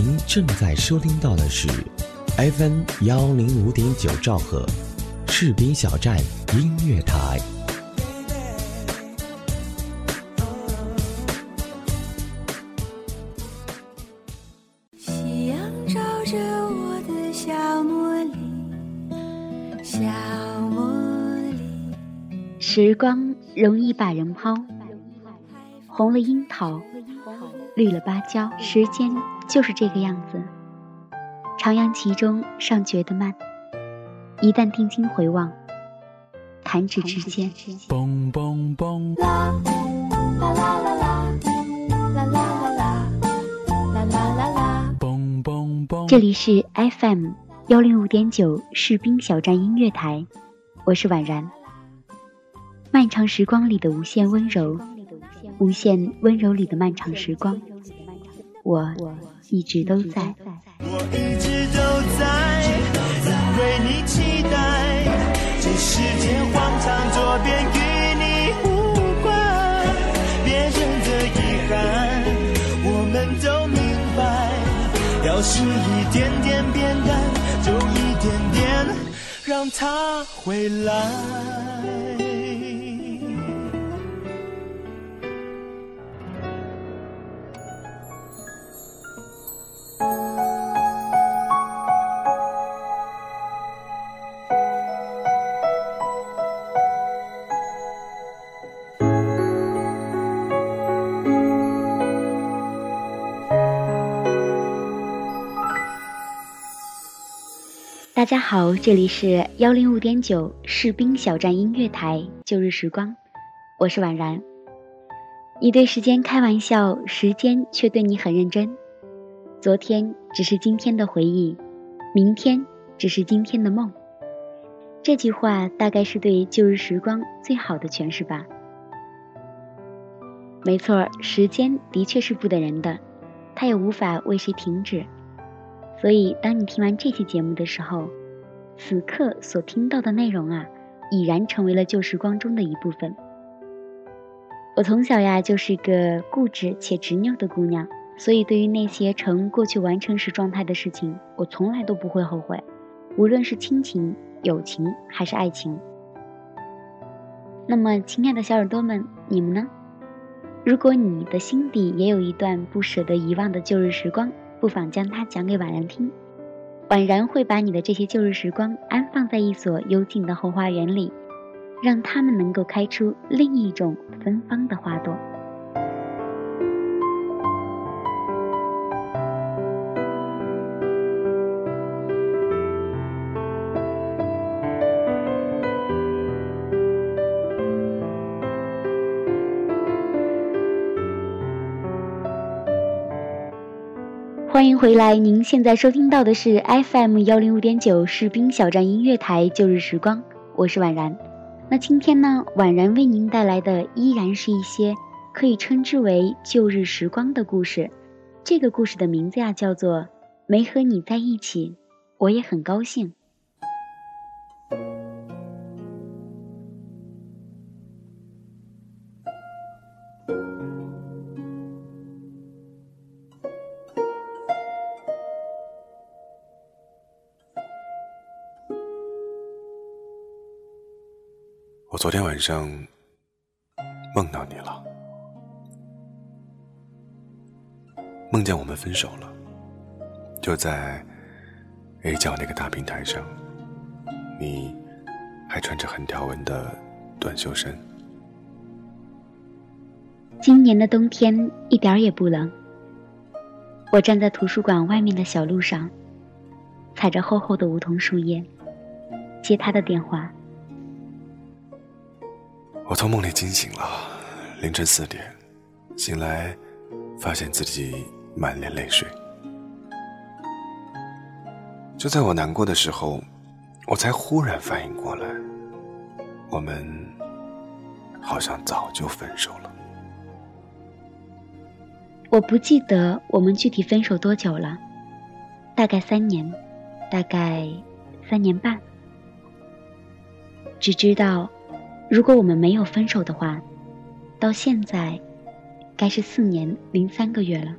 您正在收听到的是 FM 幺零五点九兆赫，士兵小站音乐台。夕阳照着我的小茉莉，小茉莉。时光容易把人抛，红了樱桃，绿了芭蕉，时间就是这个样子。徜徉其中，尚觉得慢；一旦定睛回望，弹指之间。嘣嘣嘣，啦啦啦啦啦，啦啦啦啦，啦啦啦啦。嘣嘣嘣。这里是 FM 幺零五点九士兵小站音乐台，我是婉然。漫长时光里的无限温柔，无限温柔里的漫长时光，我一直都在。我一直都在，因为你期待。这世界荒唐多变，与你无关。别人的遗憾，我们都明白。要是一点点变淡，就一点点让它回来。大家好，这里是幺零五点九士兵小站音乐台旧日时光，我是婉然。你对时间开玩笑，时间却对你很认真。昨天只是今天的回忆，明天只是今天的梦。这句话大概是对旧日时光最好的诠释吧。没错，时间的确是不等人的，它也无法为谁停止。所以，当你听完这期节目的时候，此刻所听到的内容啊，已然成为了旧时光中的一部分。我从小呀就是个固执且执拗的姑娘，所以对于那些成过去完成时状态的事情，我从来都不会后悔，无论是亲情、友情还是爱情。那么，亲爱的小耳朵们，你们呢？如果你的心底也有一段不舍得遗忘的旧日时光，不妨将它讲给婉然听，宛然会把你的这些旧日时光安放在一所幽静的后花园里，让它们能够开出另一种芬芳的花朵。欢迎回来，您现在收听到的是 FM 幺零五点九士兵小站音乐台旧日时光，我是婉然。那今天呢，婉然为您带来的依然是一些可以称之为旧日时光的故事。这个故事的名字呀，叫做《没和你在一起，我也很高兴》。昨天晚上梦到你了，梦见我们分手了，就在 A 角那个大平台上，你还穿着横条纹的短袖衫。今年的冬天一点儿也不冷。我站在图书馆外面的小路上，踩着厚厚的梧桐树叶，接他的电话。我从梦里惊醒了，凌晨四点，醒来，发现自己满脸泪水。就在我难过的时候，我才忽然反应过来，我们好像早就分手了。我不记得我们具体分手多久了，大概三年，大概三年半，只知道。如果我们没有分手的话，到现在，该是四年零三个月了。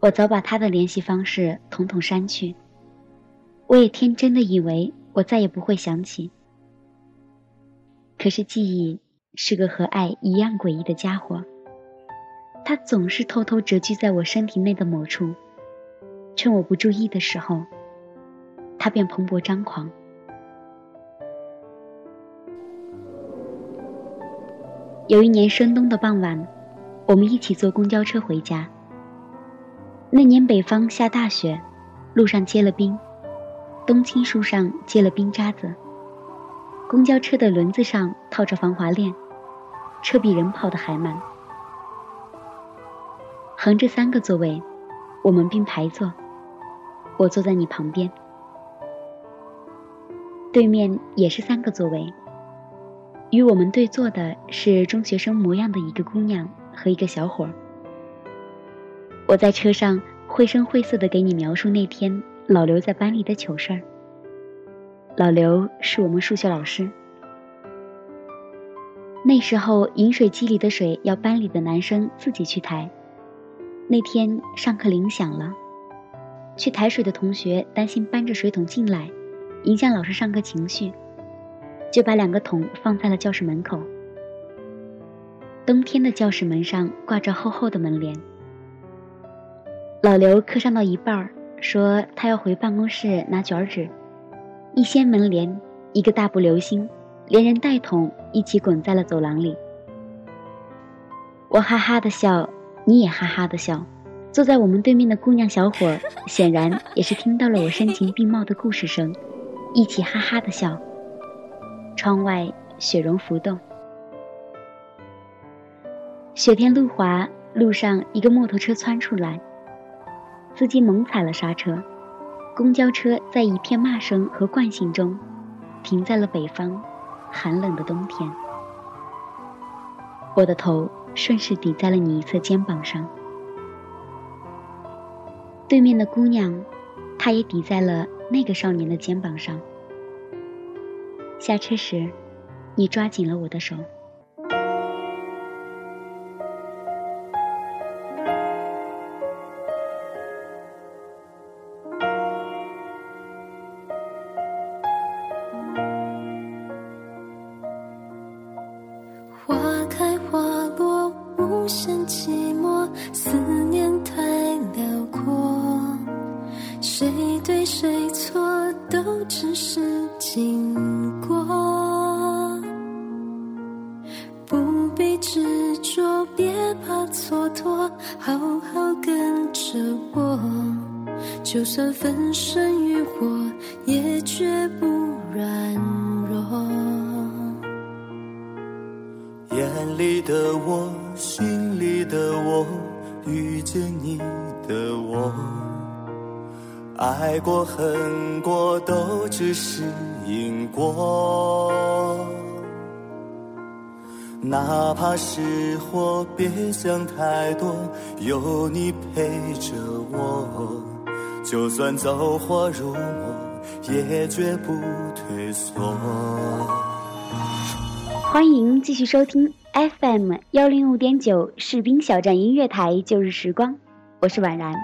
我早把他的联系方式统统删去。我也天真的以为我再也不会想起。可是记忆是个和爱一样诡异的家伙，它总是偷偷蛰居在我身体内的某处，趁我不注意的时候，它便蓬勃张狂。有一年深冬的傍晚，我们一起坐公交车回家。那年北方下大雪，路上结了冰，冬青树上结了冰渣子。公交车的轮子上套着防滑链，车比人跑得还慢。横着三个座位，我们并排坐，我坐在你旁边，对面也是三个座位。与我们对坐的是中学生模样的一个姑娘和一个小伙儿。我在车上绘声绘色地给你描述那天老刘在班里的糗事儿。老刘是我们数学老师。那时候饮水机里的水要班里的男生自己去抬。那天上课铃响了，去抬水的同学担心搬着水桶进来，影响老师上课情绪。就把两个桶放在了教室门口。冬天的教室门上挂着厚厚的门帘。老刘课上到一半，说他要回办公室拿卷纸，一掀门帘，一个大步流星，连人带桶一起滚在了走廊里。我哈哈的笑，你也哈哈的笑。坐在我们对面的姑娘小伙显然也是听到了我声情并茂的故事声，一起哈哈的笑。窗外雪融浮动，雪天路滑，路上一个摩托车窜出来，司机猛踩了刹车，公交车在一片骂声和惯性中，停在了北方寒冷的冬天。我的头顺势抵在了你一侧肩膀上，对面的姑娘，她也抵在了那个少年的肩膀上。下车时，你抓紧了我的手。花开花落，无限寂寞，思念太辽阔。谁对谁错，都只是算粉身于火，也绝不软弱。眼里的我，心里的我，遇见你的我，爱过恨过都只是因果。哪怕是火，别想太多，有你陪着我，就算走火入魔，也绝不退缩。欢迎继续收听 FM 幺零五点九士兵小站音乐台旧日时光，我是婉然。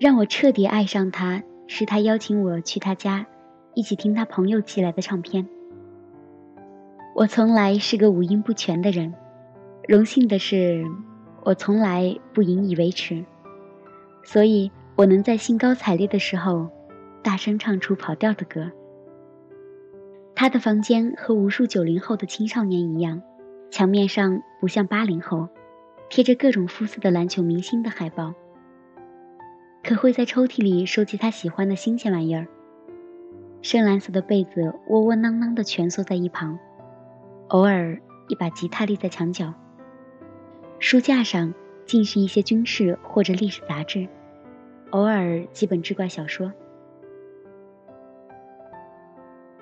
让我彻底爱上他，是他邀请我去他家，一起听他朋友寄来的唱片。我从来是个五音不全的人，荣幸的是，我从来不引以为耻，所以我能在兴高采烈的时候，大声唱出跑调的歌。他的房间和无数九零后的青少年一样，墙面上不像八零后，贴着各种肤色的篮球明星的海报。可会在抽屉里收集他喜欢的新鲜玩意儿。深蓝色的被子窝窝囊囊地蜷缩在一旁，偶尔一把吉他立在墙角。书架上尽是一些军事或者历史杂志，偶尔几本志怪小说。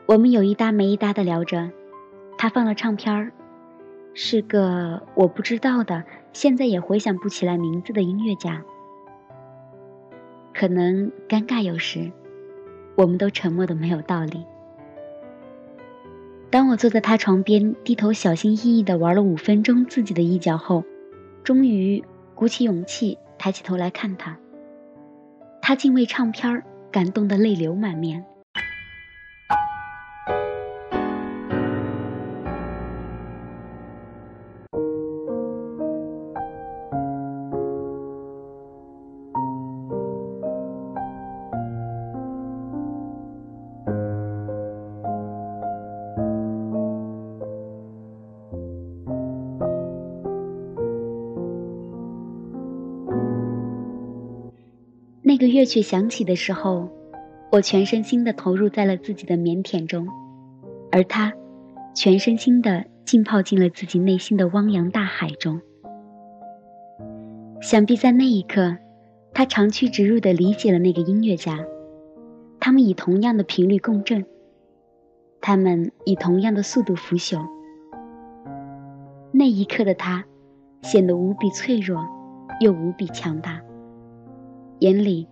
我们有一搭没一搭的聊着，他放了唱片儿，是个我不知道的，现在也回想不起来名字的音乐家。可能尴尬有时，我们都沉默的没有道理。当我坐在他床边，低头小心翼翼的玩了五分钟自己的一角后，终于鼓起勇气抬起头来看他。他竟为唱片感动得泪流满面。个乐曲响起的时候，我全身心的投入在了自己的腼腆中，而他，全身心的浸泡进了自己内心的汪洋大海中。想必在那一刻，他长驱直入的理解了那个音乐家，他们以同样的频率共振，他们以同样的速度腐朽。那一刻的他，显得无比脆弱，又无比强大。眼里，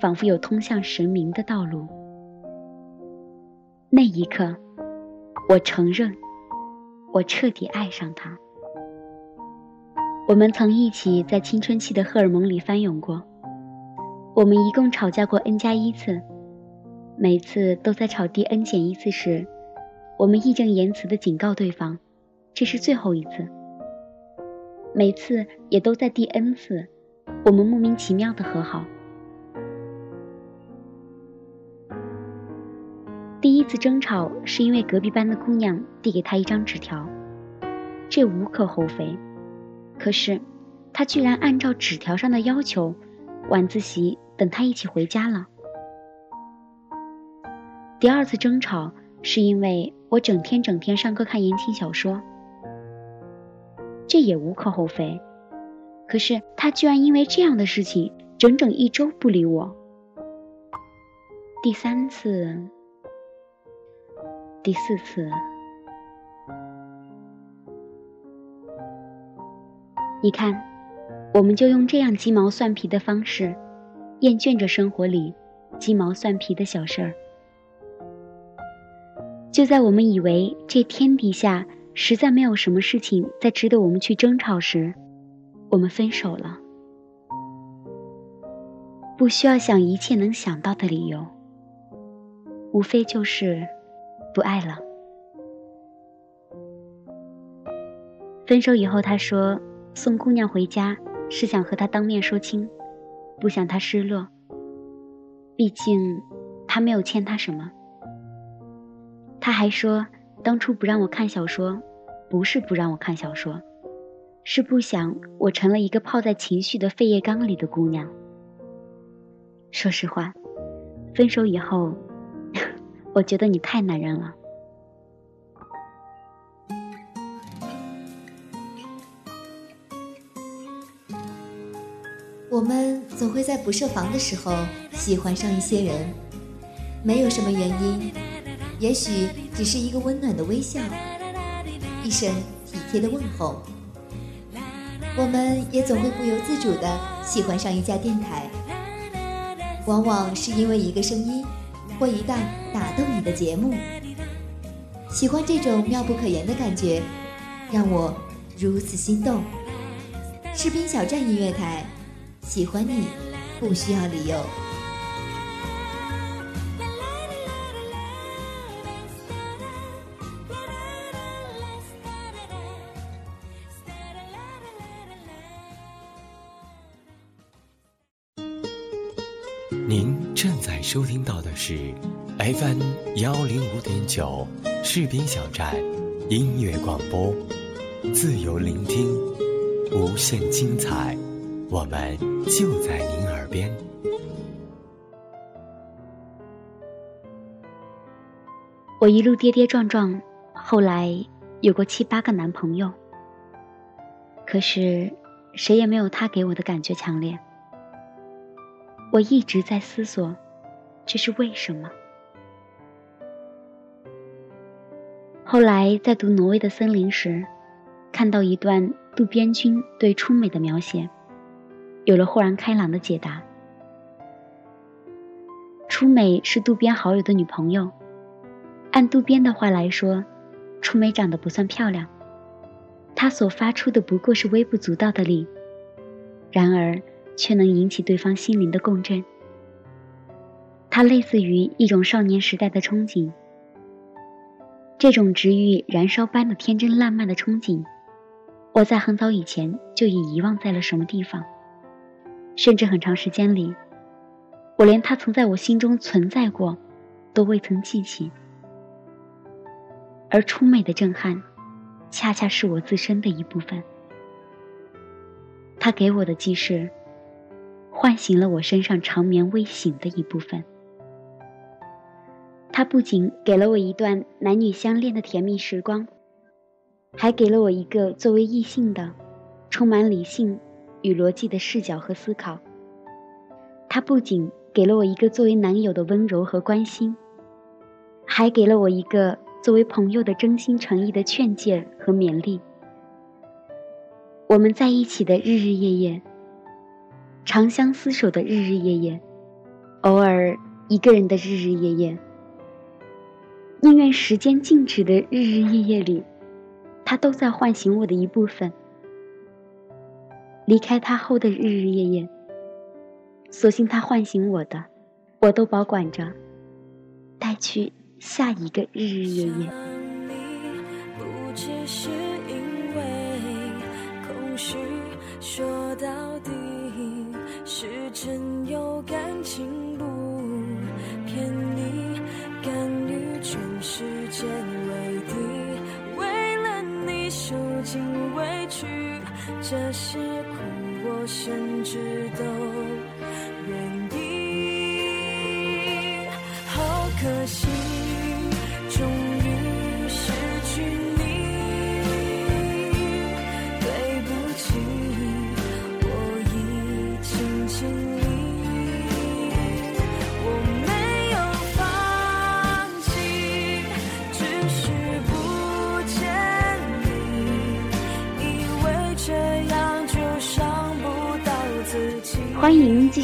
仿佛有通向神明的道路。那一刻，我承认，我彻底爱上他。我们曾一起在青春期的荷尔蒙里翻涌过。我们一共吵架过 n 加一次，每次都在吵第 n 减一次时，我们义正言辞地警告对方，这是最后一次。每次也都在第 n 次。我们莫名其妙的和好。次争吵是因为隔壁班的姑娘递给他一张纸条，这无可厚非。可是，他居然按照纸条上的要求，晚自习等他一起回家了。第二次争吵是因为我整天整天上课看言情小说，这也无可厚非。可是他居然因为这样的事情整整一周不理我。第三次、第四次，你看，我们就用这样鸡毛蒜皮的方式，厌倦着生活里鸡毛蒜皮的小事儿。就在我们以为这天底下实在没有什么事情再值得我们去争吵时，我们分手了，不需要想一切能想到的理由，无非就是不爱了。分手以后，他说送姑娘回家是想和她当面说清，不想她失落。毕竟他没有欠她什么。他还说当初不让我看小说，不是不让我看小说。是不想我成了一个泡在情绪的废液缸里的姑娘。说实话，分手以后，我觉得你太男人了。我们总会在不设防的时候喜欢上一些人，没有什么原因，也许只是一个温暖的微笑，一声体贴的问候。我们也总会不由自主的喜欢上一家电台，往往是因为一个声音或一档打动你的节目。喜欢这种妙不可言的感觉，让我如此心动。士兵小站音乐台，喜欢你不需要理由。是 FM 幺零五点九士兵小站音乐广播，自由聆听，无限精彩，我们就在您耳边。我一路跌跌撞撞，后来有过七八个男朋友，可是谁也没有他给我的感觉强烈。我一直在思索，这是为什么？后来在读《挪威的森林》时，看到一段渡边君对初美的描写，有了豁然开朗的解答。初美是渡边好友的女朋友，按渡边的话来说，初美长得不算漂亮，她所发出的不过是微不足道的力，然而却能引起对方心灵的共振。它类似于一种少年时代的憧憬，这种直欲燃烧般的天真烂漫的憧憬，我在很早以前就已遗忘在了什么地方，甚至很长时间里，我连它曾在我心中存在过，都未曾记起。而初美的震撼，恰恰是我自身的一部分。它给我的既是，唤醒了我身上长眠未醒的一部分。他不仅给了我一段男女相恋的甜蜜时光，还给了我一个作为异性的、充满理性与逻辑的视角和思考。他不仅给了我一个作为男友的温柔和关心，还给了我一个作为朋友的真心诚意的劝诫和勉励。我们在一起的日日夜夜，长相厮守的日日夜夜，偶尔一个人的日日夜夜。宁愿时间静止的日日夜夜里，他都在唤醒我的一部分。离开他后的日日夜夜，所幸他唤醒我的，我都保管着，带去下一个日日夜夜。不只是因为空虚，说到底是真有感情世界为敌，为了你受尽委屈，这些苦我甚至都愿意。好可惜，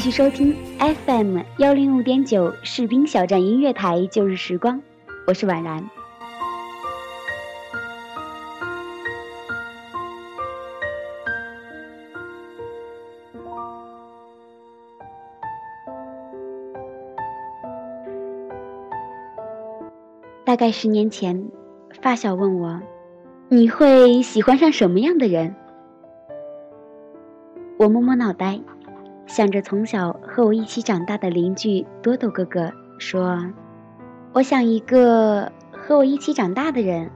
续收听 FM 幺零五点九士兵小站音乐台旧日时光，我是婉然。大概十年前，发小问我：“你会喜欢上什么样的人？”我摸摸脑袋，想着从小和我一起长大的邻居多多哥哥，说：“我想一个和我一起长大的人。”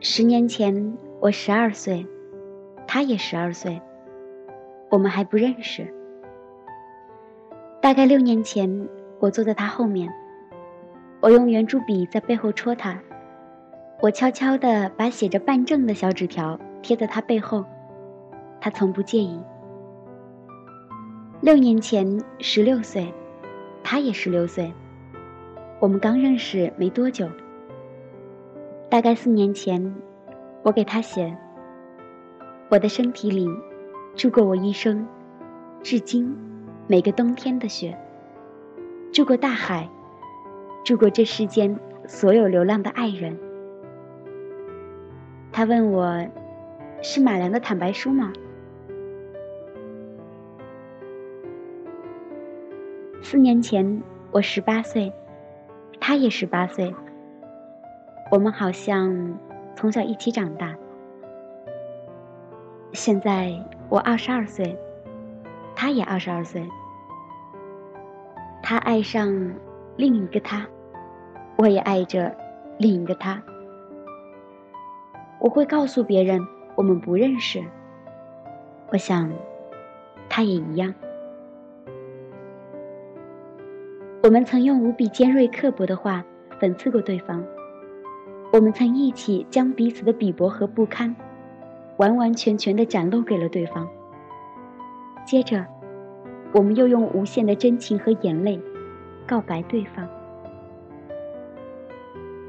十年前我十二岁，他也十二岁，我们还不认识。大概六年前，我坐在他后面，我用圆珠笔在背后戳他，我悄悄地把写着办证的小纸条贴在他背后。他从不介意。六年前，十六岁，他也十六岁，我们刚认识没多久。大概四年前，我给他写：“我的身体里住过我一生，至今每个冬天的雪，住过大海，住过这世间所有流浪的爱人。”他问我：“是马良的坦白书吗？”四年前，我十八岁，他也十八岁。我们好像从小一起长大。现在我二十二岁，他也二十二岁。他爱上另一个他，我也爱着另一个他。我会告诉别人我们不认识。我想，他也一样。我们曾用无比尖锐、刻薄的话讽刺过对方，我们曾一起将彼此的鄙薄和不堪，完完全全的展露给了对方。接着，我们又用无限的真情和眼泪，告白对方。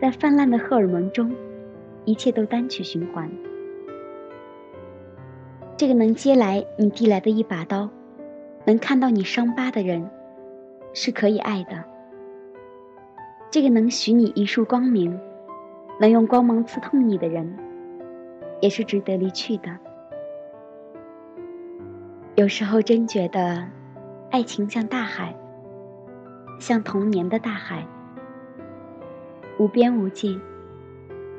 在泛滥的荷尔蒙中，一切都单曲循环。这个能接来你递来的一把刀，能看到你伤疤的人。是可以爱的。这个能许你一束光明，能用光芒刺痛你的人，也是值得离去的。有时候真觉得，爱情像大海，像童年的大海，无边无际，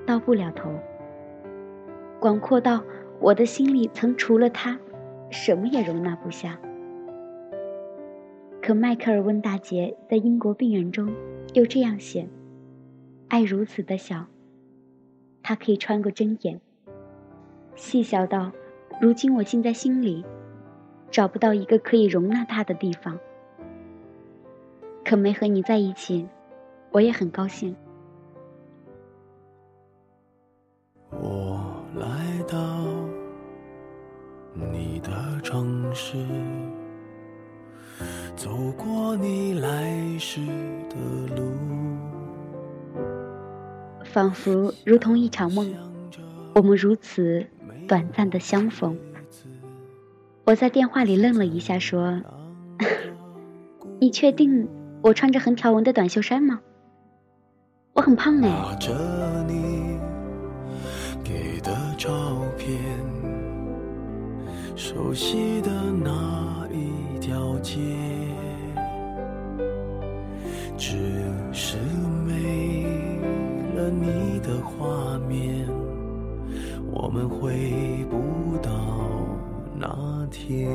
到不了头，广阔到我的心里曾除了他，什么也容纳不下。可迈克尔温大杰在《英国病人》中又这样写：爱如此的小，它可以穿过针眼，细小到如今我竟在心里。找不到一个可以容纳他的地方，可没和你在一起，我也很高兴。我来到你的城市，走过你来时的路，仿佛如同一场梦，我们如此短暂的相逢。我在电话里愣了一下，说：“你确定我穿着横条纹的短袖衫吗？我很胖哎。”拿着你给的照片，熟悉的那一条街，只是没了你的画面，我们回不到那。天。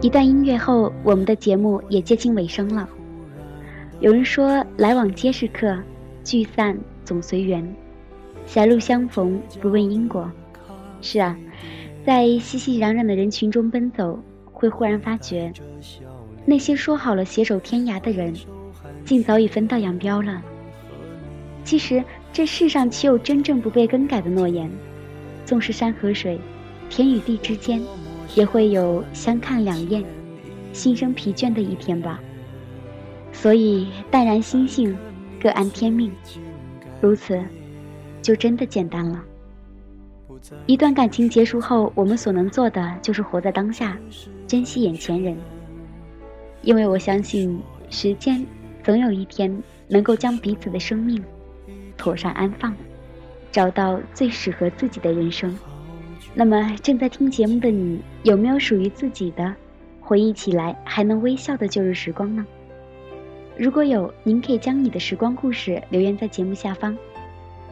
一段音乐后，我们的节目也接近尾声了。有人说：“来往皆是客，聚散总随缘，狭路相逢不问因果。”是啊，在熙熙攘攘的人群中奔走，会忽然发觉，那些说好了携手天涯的人，竟早已分道扬镳了。其实，这世上岂有真正不被更改的诺言？纵是山河水。天与地之间，也会有相看两厌、心生疲倦的一天吧。所以淡然心性，各安天命，如此，就真的简单了。一段感情结束后，我们所能做的就是活在当下，珍惜眼前人。因为我相信，时间总有一天能够将彼此的生命妥善安放，找到最适合自己的人生。那么，正在听节目的你，有没有属于自己的回忆起来还能微笑的旧日时光呢？如果有，您可以将你的时光故事留言在节目下方，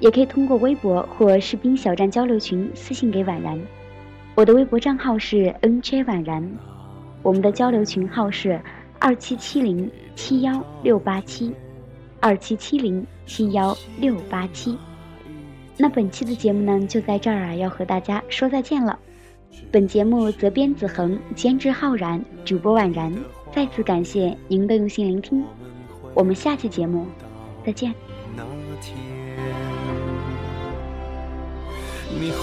也可以通过微博或士兵小站交流群私信给婉然。我的微博账号是 nj 婉然，我们的交流群号是二七七零七幺六八七，二七七零七幺六八七。那本期的节目呢，就在这儿啊，要和大家说再见了。本节目责编子恒，监制浩然，主播婉然。再次感谢您的用心聆听，我们下期节目再见。那天，你会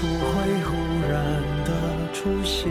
不会忽然的出现